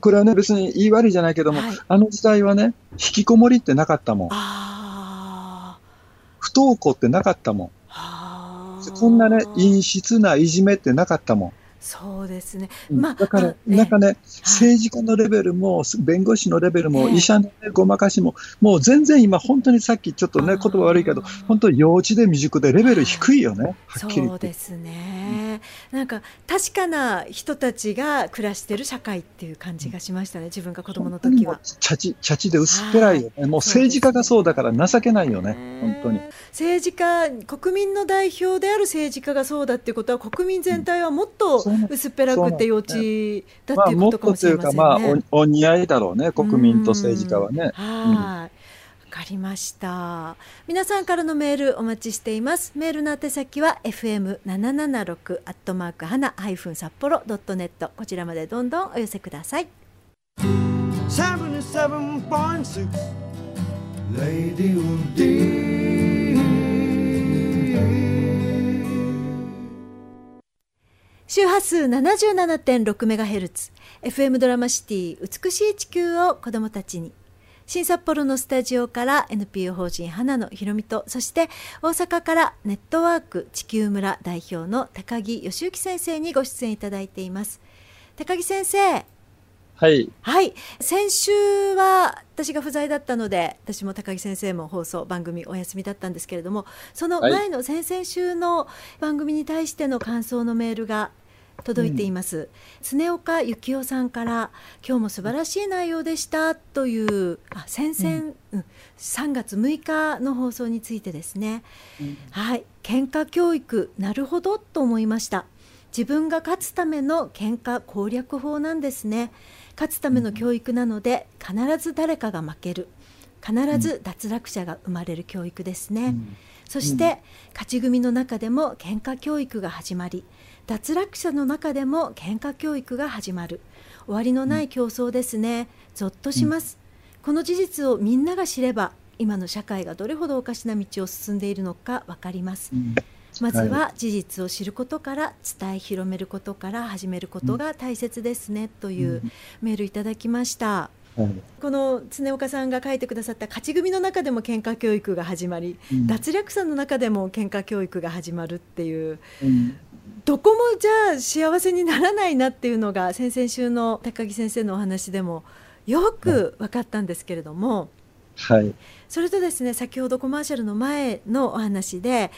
これはね、別に言い悪いじゃないけども、はいあの時代はね、引きこもりってなかったもん。あ不登校ってなかったもん。あこんなね、陰湿ないじめってなかったもん。そうですね。うんまあ、だからなんかね、政治家のレベルも、弁護士のレベルも、ええ医者の、ね、ごまかしも、もう全然今、本当にさっきちょっとね、言葉悪いけど、本当に幼稚で未熟でレベル低いよね、はっきり言って。そうですね、なんか確かな人たちが暮らしてる社会っていう感じがしましたね、自分が子供の時は。チャチ、チャチで薄っぺらいよね。もう政治家がそうだから情けないよね、本当に。政治家、国民の代表である政治家がそうだっていうことは、国民全体はもっと薄っぺらくて幼稚だまあ、っていうもっことかもしれとというか、ませんね。まあお、お似合いだろうね、国民と政治家はね。うんはい。わかりました。皆さんからのメールお待ちしています。メールの宛先は fm 七七六アットマーク花ハイフン札幌ドットネットこちらまでどんどんお寄せください。77.6 Radio D 周波数77.6メガヘルツ FM ドラマシティ美しい地球を子どもたちに新札幌のスタジオから NPO 法人花のひろみとそして大阪からネットワーク地球村代表の高木義之先生にご出演いただいています。高木先生。はい。はい。先週は私が不在だったので私も高木先生も放送番組お休みだったんですけれどもその前の先々週の番組に対しての感想のメールが届いています、常岡幸雄さんから今日も素晴らしい内容でしたというあ先々、うん3月6日の放送についてですね、はい喧嘩教育なるほどと思いました。自分が勝つための喧嘩攻略法なんですね。勝つための教育なので必ず誰かが負ける。必ず脱落者が生まれる教育ですね、そして勝ち組の中でも喧嘩教育が始まり脱落者の中でも喧嘩教育が始まる。終わりのない競争ですね。ゾッとします、この事実をみんなが知れば今の社会がどれほどおかしな道を進んでいるのかわかります、まずは事実を知ることから伝え広めることから始めることが大切ですねというメールいただきました。はい。この常岡さんが書いてくださった勝ち組の中でも喧嘩教育が始まり、うん。脱落者の中でも喧嘩教育が始まるっていううんどこもじゃあ幸せにならないなっていうのが先々週の高木先生のお話でもよく分かったんですけれども、はい。それとですね先ほどコマーシャルの前のお話で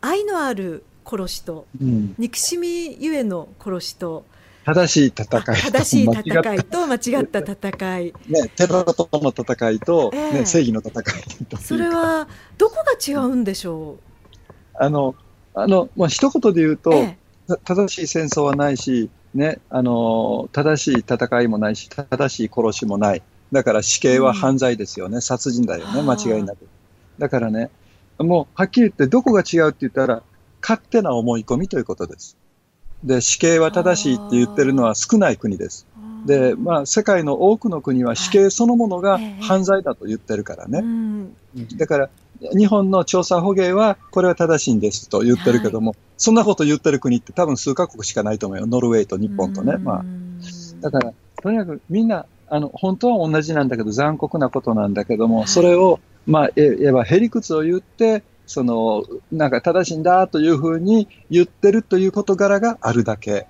愛のある殺しとうん。憎しみゆえの殺しと正しい戦いと正しい間違った。戦いと間違った戦い。ね、テロとの戦いと、ええ。ね、正義の戦いそれはどこが違うんでしょあの、あの、まあ、一言で言うう、と、えた正しい戦争はないし、ね、あの、正しい戦いもないし、正しい殺しもない。だから死刑は犯罪ですよね。殺人だよね。はあ間違いなく。だからね、もうはっきり言ってどこが違うって言ったら、勝手な思い込みということです。で、死刑は正しいって言ってるのは少ない国です。えで、まあ、世界の多くの国は死刑そのものがええ犯罪だと言ってるからうね。んだから、日本の調査捕鯨は、これは正しいんですと言ってるけども、そんなこと言ってる国って多分数カ国しかないと思うよ。ノルウェーと日本とね。まあ、だから、とにかくみんな、あの、本当は同じなんだけど、残酷なことなんだけども、はいそれを、まあ、え言えば、へりくつを言って、その、なんか正しいんだというふうに言ってるという事柄があるだけ。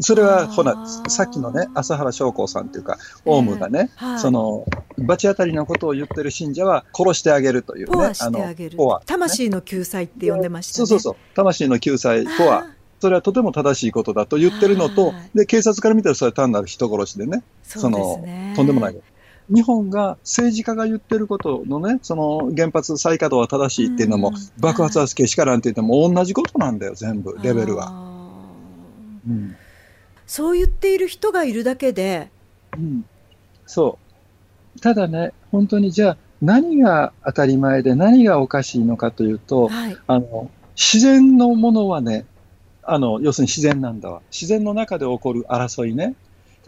それあは、ーほら、さっきのね、朝原将校さんというか、オウムがね、はいその、罰当たりのことを言ってる信者は殺してあげるというね。あげる、ポア、ね魂の救済って呼んでましたねそうそうそう。魂の救済、ポア。それはとても正しいことだと言ってるのとはい、で、警察から見たらそれは単なる人殺しでね、そねとんでもない。日本が政治家が言ってることのね、その原発再稼働は正しいっていうのも、うん爆発はけしからんって言っても同じことなんだよ、全部、レベルは。うん。そう言っている人がいるだけでうん。そう。ただね、本当にじゃあ、何が当たり前で何がおかしいのかというと、はいあの、自然のものはね、あの、要するに自然なんだわ。自然の中で起こる争いね。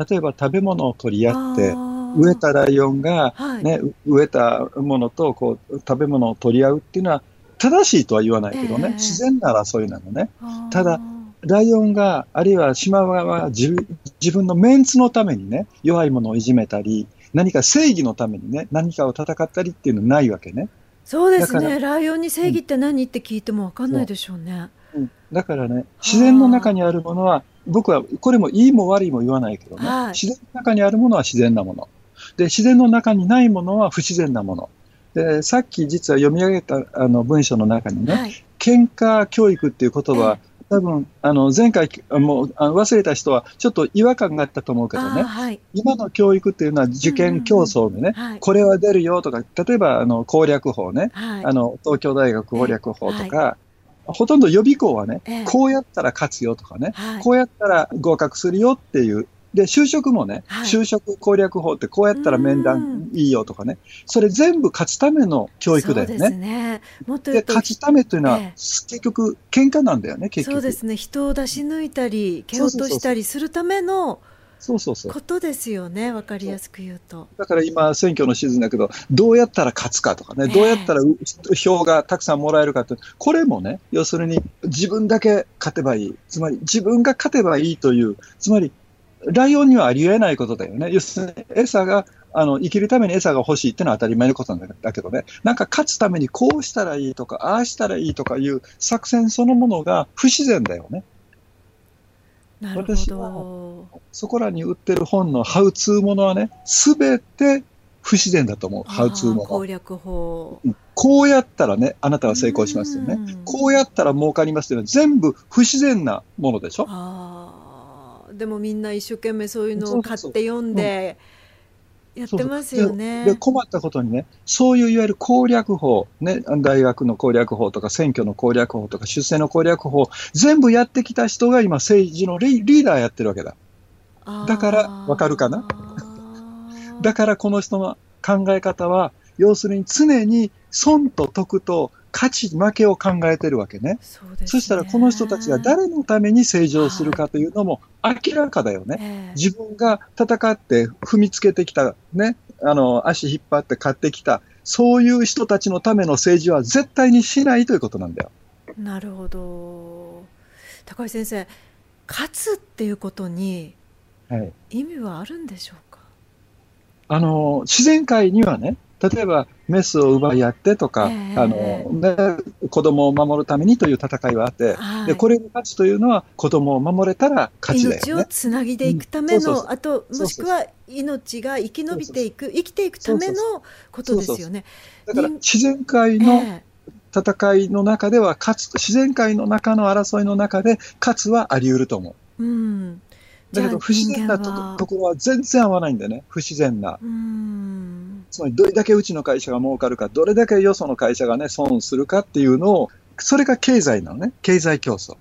例えば食べ物を取り合って、植えたライオンが、はいね、植えたものとこう食べ物を取り合うっていうのは、正しいとは言わないけどね、ええ自然な争いなのね。ただライオンが、あるいはシマウマが自自分のメンツのためにね、弱いものをいじめたり、何か正義のためにね、何かを戦ったりっていうのはないわけね。そうですねライオンに正義って何って聞いても分かんないでしょうね。うんだからね、自然の中にあるものは、僕はこれもいいも悪いも言わないけどね、はい自然の中にあるものは自然なもの。で、自然の中にないものは不自然なもの。で、さっき実は読み上げたあの文章の中にね、はい、喧嘩教育っていう言葉はえ、多分、あの、前回、あもう、忘れた人は、ちょっと違和感があったと思うけどね、はい。今の教育っていうのは受験競争でね、はい。これは出るよとか、例えば、あの、攻略法ね、はい。あの、東京大学攻略法とか、ほとんど予備校はね、ええ。こうやったら勝つよとかね、はい。こうやったら合格するよっていう。で、就職もね、はい就職攻略法ってこうやったら面談いいよとかね、それ全部勝つための教育だよね。ねもっと言で、勝つためというのは、ええ結局、喧嘩なんだよね、結局。そうですね人を出し抜いたり蹴落としたりするためのそうそうそう。ことですよね分かりやすく言うと。だから今、選挙のシーズンだけど、どうやったら勝つかとかね、ええどうやったらう票がたくさんもらえるかって、これもね、要するに自分だけ勝てばいい。つまり自分が勝てばいいという、つまりライオンにはありえないことだよね。要するに餌が、あの、生きるために餌が欲しいってのは当たり前のことなんだけどね。なんか勝つためにこうしたらいいとか、ああしたらいいとかいう作戦そのものが不自然だよね。なるほ私ど。そこらに売ってる本のハウツーものはね、すべて不自然だと思う。ハウツーもあ攻の。略法。うんこうやったらね、あなたは成功しますよねうん。こうやったら儲かりますっていうのは全部不自然なものでしょでもみんな一生懸命そういうのを買って読んでやってますよね。でで困ったことにね、そういういわゆる攻略法、ね、大学の攻略法とか選挙の攻略法とか出世の攻略法、全部やってきた人が今政治のリリーダーやってるわけだ。だからわかるかな？だからこの人の考え方は、要するに常に損と得と勝ち負けを考えてるわけね。そねそしたらこの人たちが誰のために正常するかというのも明らかだよね。ええ自分が戦って踏みつけてきた、ね、あの、足引っ張って勝ってきた、そういう人たちのための政治は絶対にしないということなんだよ。なるほど高橋先生勝つっていうことにはい。意味はあるんでしょうか？あの、自然界にはね、例えばメスを奪い合ってとか、ええあの、ね、子供を守るためにという戦いはあって、はいで、これに勝ちというのは子供を守れたら勝ちだ命をよね。つなぎでいくためのあともしくは命が生き延びていく生きていくためのことですよね。だから人自然界えのえ戦いの中では勝つ、自然界の中の争いの中で勝つはあり得ると思う。うん、だけど不自然なところは全然合わないんだよね。不自然な。うんつまりどれだけうちの会社が儲かるか、どれだけよその会社がね、損するかっていうのを、それが経済なのね。経済競争。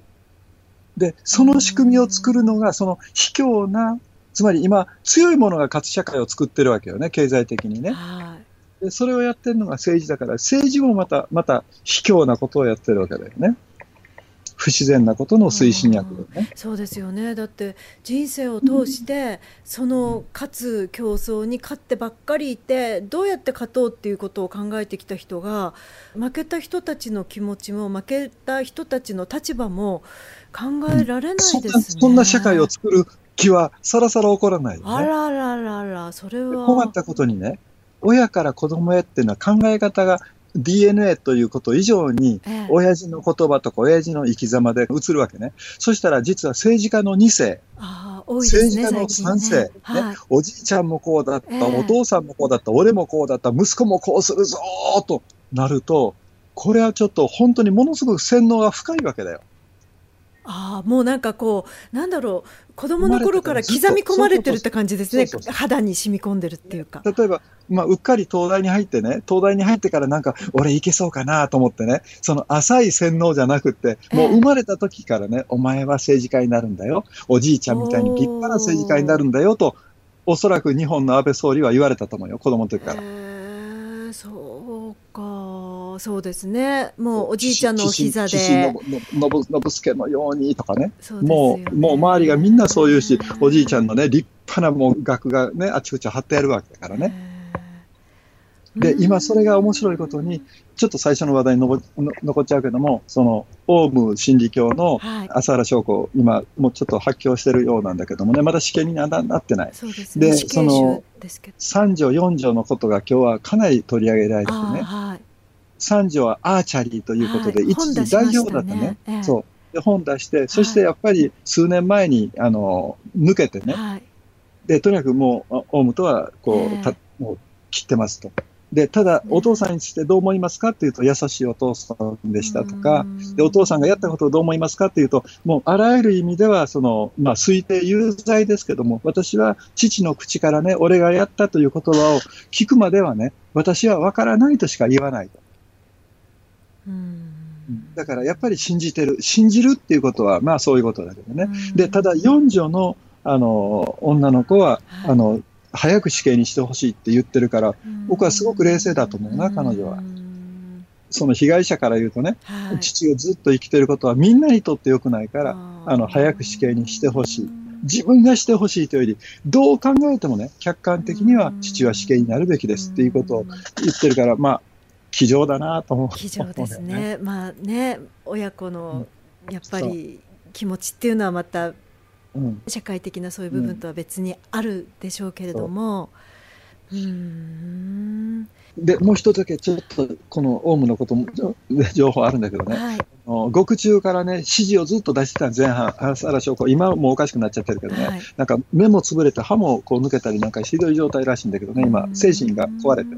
で、その仕組みを作るのが、その卑怯な、つまり今、強いものが勝つ社会を作ってるわけよね、経済的にね。はいでそれをやってるのが政治だから、政治もまた、また卑怯なことをやってるわけだよね。不自然なことの推進薬だよね。そうですよねだって人生を通してその勝つ競争に勝ってばっかりいてどうやって勝とうっていうことを考えてきた人が負けた人たちの気持ちも負けた人たちの立場も考えられないですね。そんな社会を作る気はさらさら起こらないよね。あららららそれは困ったことにね、親から子供へっていうのは考え方が DNA ということ以上に、ええ。親父の言葉とか親父の生き様で映るわけね。そしたら実は政治家の2世、あー多いね政治家の3世、ね。はい。おじいちゃんもこうだった、ええ。お父さんもこうだった、俺もこうだった、息子もこうするぞーとなると、これはちょっと本当にものすごく洗脳が深いわけだよ。ああもうなんかこうなんだろう子供の頃から刻み込まれてるって感じですね肌に染み込んでるっていうか。例えば、まあ、うっかり東大に入ってね、東大に入ってからなんか、俺いけそうかなと思ってね、その浅い洗脳じゃなくって、もう生まれた時からね、お前は政治家になるんだよ。おじいちゃんみたいに立派な政治家になるんだよと、おそらく日本の安倍総理は言われたと思うよ、子供の時から。へえそうか。そうですね。もうおじいちゃんのお膝で。岸信信信助のようにとかね。そうですよもねう、もう周りがみんなそういうし、おじいちゃんのね、立派なもう額がね、あちこち貼ってやるわけだからね。で、今それが面白いことに、ちょっと最初の話題にのぼの残っちゃうけども、その、オウム真理教のはい朝原翔子、今、もうちょっと発狂してるようなんだけどもね、まだ死刑になななってない。そうですね。でその囚ですけど。3条、4条のことが今日はかなり取り上げられてあね、ーはい。3条はアーチャリーということで、はい一時代表だったね。ええそう。で、本出して、そしてやっぱり数年前に、あの、抜けてね、はい。で、とにかくもう、あオウムとは、こええう、たもう切ってますと。で、ただ、お父さんについてどう思いますかっていうと、優しいお父さんでしたとか、で、お父さんがやったことをどう思いますかっていうと、もうあらゆる意味では、その、まあ、推定有罪ですけども、私は父の口からね、俺がやったという言葉を聞くまではね、私は分からないとしか言わないと。うんだからやっぱり信じてる。信じるっていうことは、まあそういうことだけどね。うんで、ただ四女の、あの、女の子は、はいあの、早く死刑にしてほしいって言ってるから、うん僕はすごく冷静だと思うな彼女はうんその被害者から言うとね、はい父がずっと生きてることはみんなにとって良くないから、あの、早く死刑にしてほしい。自分がしてほしいというより、どう考えてもね、客観的には父は死刑になるべきですっていうことをうん言ってるから、まあ、気丈だなと思う。気丈です思うよ。ね。まあね、親子のやっぱり気持ちっていうのはまたうん。社会的なそういう部分とは別にあるでしょうけれども、うーん、で、もう一つだけちょっと、このオウムのことも、情報あるんだけどね、はい、獄中からね、指示をずっと出してた前半、朝原翔子、今はもうおかしくなっちゃってるけどね、はい。なんか目も潰れて歯もこう抜けたりなんかひどい状態らしいんだけどね、今、精神が壊れて。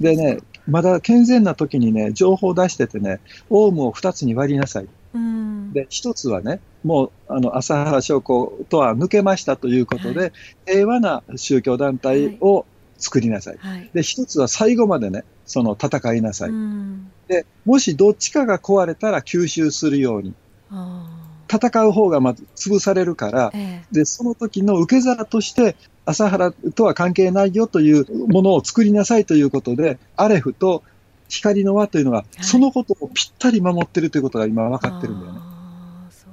ですね、まだ健全な時にね、情報を出しててね、オウムを二つに割りなさい。うん、で、一つはね、もう、あの、朝原翔子とは抜けましたということで、平和な宗教団体を作りなさい。はい。で、一つは最後までね、その戦いなさい。うん、で、もしどっちかが壊れたら吸収するように。あ戦う方がまず潰されるからー、えで、その時の受け皿として、朝原とは関係ないよというものを作りなさいということで、アレフと光の輪というのが、いそのことをぴったり守ってるということが今分えかってるんだよね。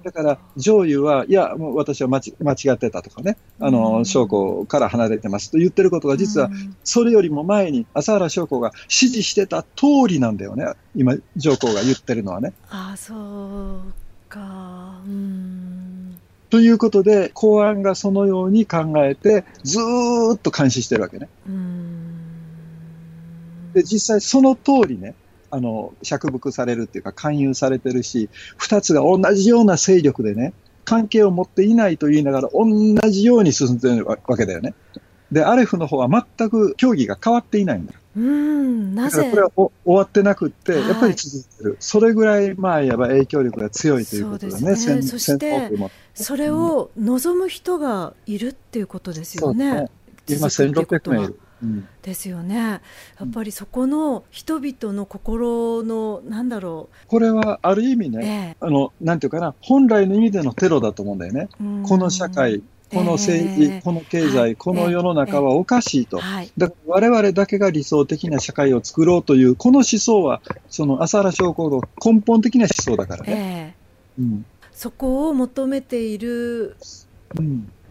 だから、上優は、いや、もう私は間違間違ってたとかね、あうの、ん将校から離れてますと言ってることが、実はう、んそれよりも前に、朝原将校が指示してた通りなんだよね。今、上皇が言ってるのはね。あーそうか。うん。ということで、公安がそのように考えて、ずーっと監視してるわけね。うんで、実際その通りね、あの、釈伏されるっていうか、勧誘されてるし、二つが同じような勢力でね、関係を持っていないと言いながら、同じように進んでるわけだよね。で、アレフの方は全く競技が変わっていないんだ。うん、なぜ？だからこれはお終わってなくって、はいやっぱり続いてる。それぐらい、まあ、やば影響力が強いということだね。そね戦そしてそれを望む人がいるっていうことですよね。そう今続くっていうこと1600名はいる。うんですよね。やっぱりそこの人々の心のなんだろこれはある意味う。ね、えあの、なんていうかな、本来の意味でのテロだと思うんだよね。えうんこの社会、この政治、ええこの経済、はいこの世の中はおかしいと。はい。だから我々だけが理想的な社会を作ろうという、この思想は、その朝原将校の根本的な思想だからね。ええうんそこを求めている。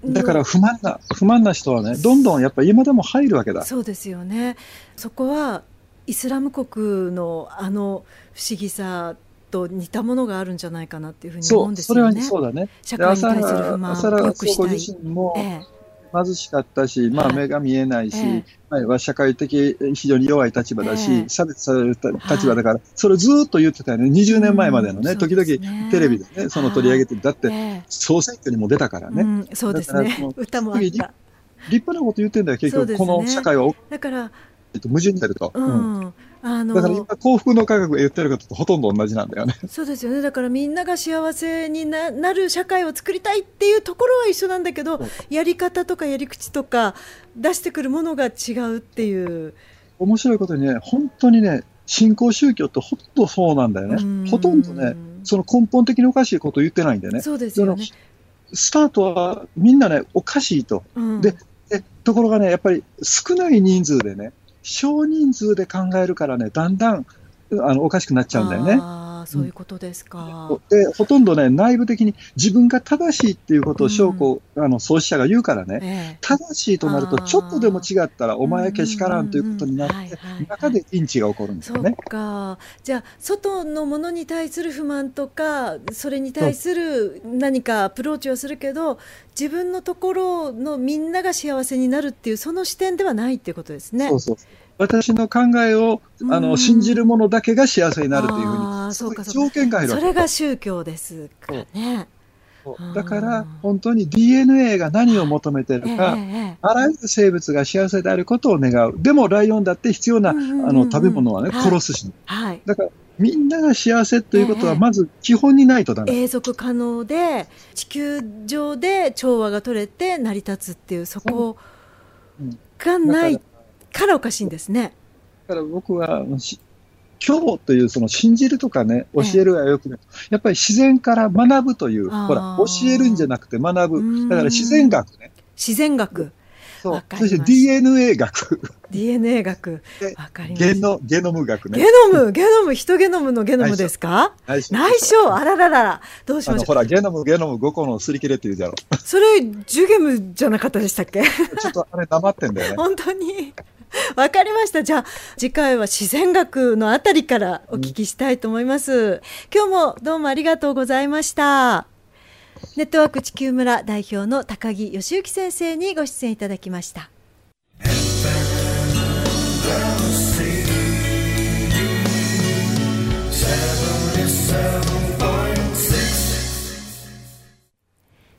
うん、だから不満な、不満な人はね、どんどんやっぱ今でも入るわけだ。そうですよね。そこはイスラム国のあの不思議さと似たものがあるんじゃないかなっていうふうに思そうう、それはんですよね。そうだね。社会に対する不朝満原を良くしたい。貧しかったし、まあはい目が見えないし、えはいは社会的非常に弱い立場だし、ええ差別される立場だから、それをずーっと言ってたよね。20年前までのね、うん時々テレビでね、その取り上げてる。だって、ええ総選挙にも出たからね。うん、そうですね。歌もあった。立派なこと言ってんだよ、結局。この社会は、だから、えっと矛盾になると。ううんん、あだから今の、幸福の科学が言ってることとほとんど同じなんだよね。そうですよね。だからみんなが幸せにななる社会を作りたいっていうところは一緒なんだけどやり方とかやり口とか出してくるものが違うっていう。面白いことにね、本当にね、新興宗教ってほんとそうなんだようんね。ほとんどね、その根本的におかしいことを言ってないんだよね。そうですよね。スタートはみんなね、おかしいと。うんででところがね、やっぱり少ない人数でね、少人数で考えるからね、だんだんあのおかしくなっちゃうんだよね。そういうことですか？で、ほとんどね、内部的に自分が正しいっていうことを証拠、あの、創始者が言うからね、ええ。正しいとなると、ちょっとでも違ったら、お前はけしからんということになっうんうんうん。て中でインチが起こるんですそうよね。か。じゃあ外のものに対する不満とかそれに対する何かアプローチはするけど自分のところのみんなが幸せになるっていうその視点ではないっていうことですね。そうそう私の考えをあうん。の信じる者だけが幸せになるというふうに、あーそうか条件が入るそれが宗教ですからね。だから、本当に DNA が何を求めてるか、ええええあらゆる生物が幸せであることを願う。でも、ライオンだって必要な、あの食べ物はね、はい。殺すし、はい。だから、みんなが幸せということは、ええ。まず基本にないとダメ。永続可能で地球上で調和が取れて成り立つっていうそこうんがないだからおかしいんですね。だから僕は、し今日というその信じるとかね、教えるがよくない。やっぱり自然から学ぶという、ほら、教えるんじゃなくて学うんぶ。だから自然学ね。自然学そう。そして DNA 学。DNA 学でわかりゲノ、ゲノム学ゲね。ノムゲノム人ゲノムのゲノムですか？内緒内緒あららららどうしましょほら、ゲノム、ゲノム5個のすり切れって言うじゃろ。うそれジュゲムじゃなかったでしたっけ？ちょっとあれ、黙ってんだよね。本当に わかりました。じゃあ次回は自然学のあたりからお聞きしたいと思います、今日もどうもありがとうございました。ネットワーク地球村代表の高木義之先生にご出演いただきました。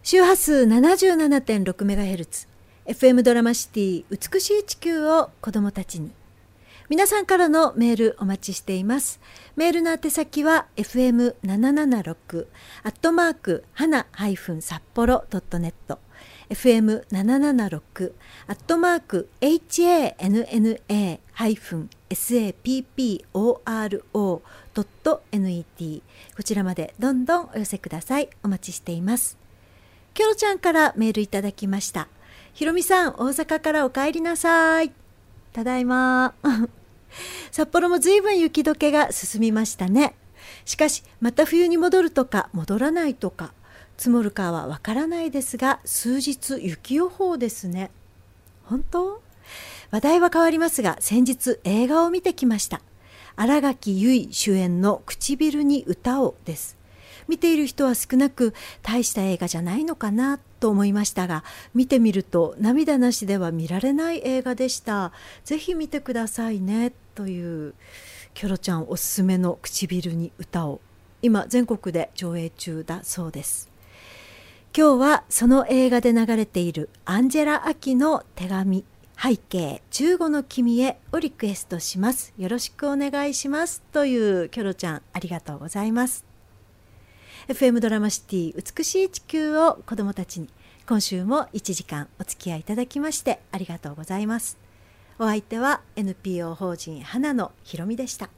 周波数 77.6MHz FM ドラマシティ美しい地球を子どもたちに。皆さんからのメールお待ちしています。メールの宛先は fm776 アットマーク花札幌 .net fm776 アットマーク hana-sapporo.net こちらまでどんどんお寄せください。お待ちしています。キョロちゃんからメールいただきました。ひろみさん、大阪からお帰りなさい。ただいま。札幌もずいぶん雪解けが進みましたね。しかし、また冬に戻るとか戻らないとか、積もるかはわからないですが、数日雪予報ですね。本当？話題は変わりますが、先日映画を見てきました。新垣結衣主演の唇に歌をです。見ている人は少なく大した映画じゃないのかなと思いましたが見てみると涙なしでは見られない映画でした。ぜひ見てくださいねというキョロちゃんおすすめの唇に歌を。今全国で上映中だそうです。今日はその映画で流れているアンジェラ・アキの手紙背景15の君へをリクエストします。よろしくお願いします。というキョロちゃんありがとうございます。FM ドラマシティ美しい地球を子どもたちに。今週も1時間お付き合いいただきましてありがとうございます。お相手は NPO 法人花野ひろみでした。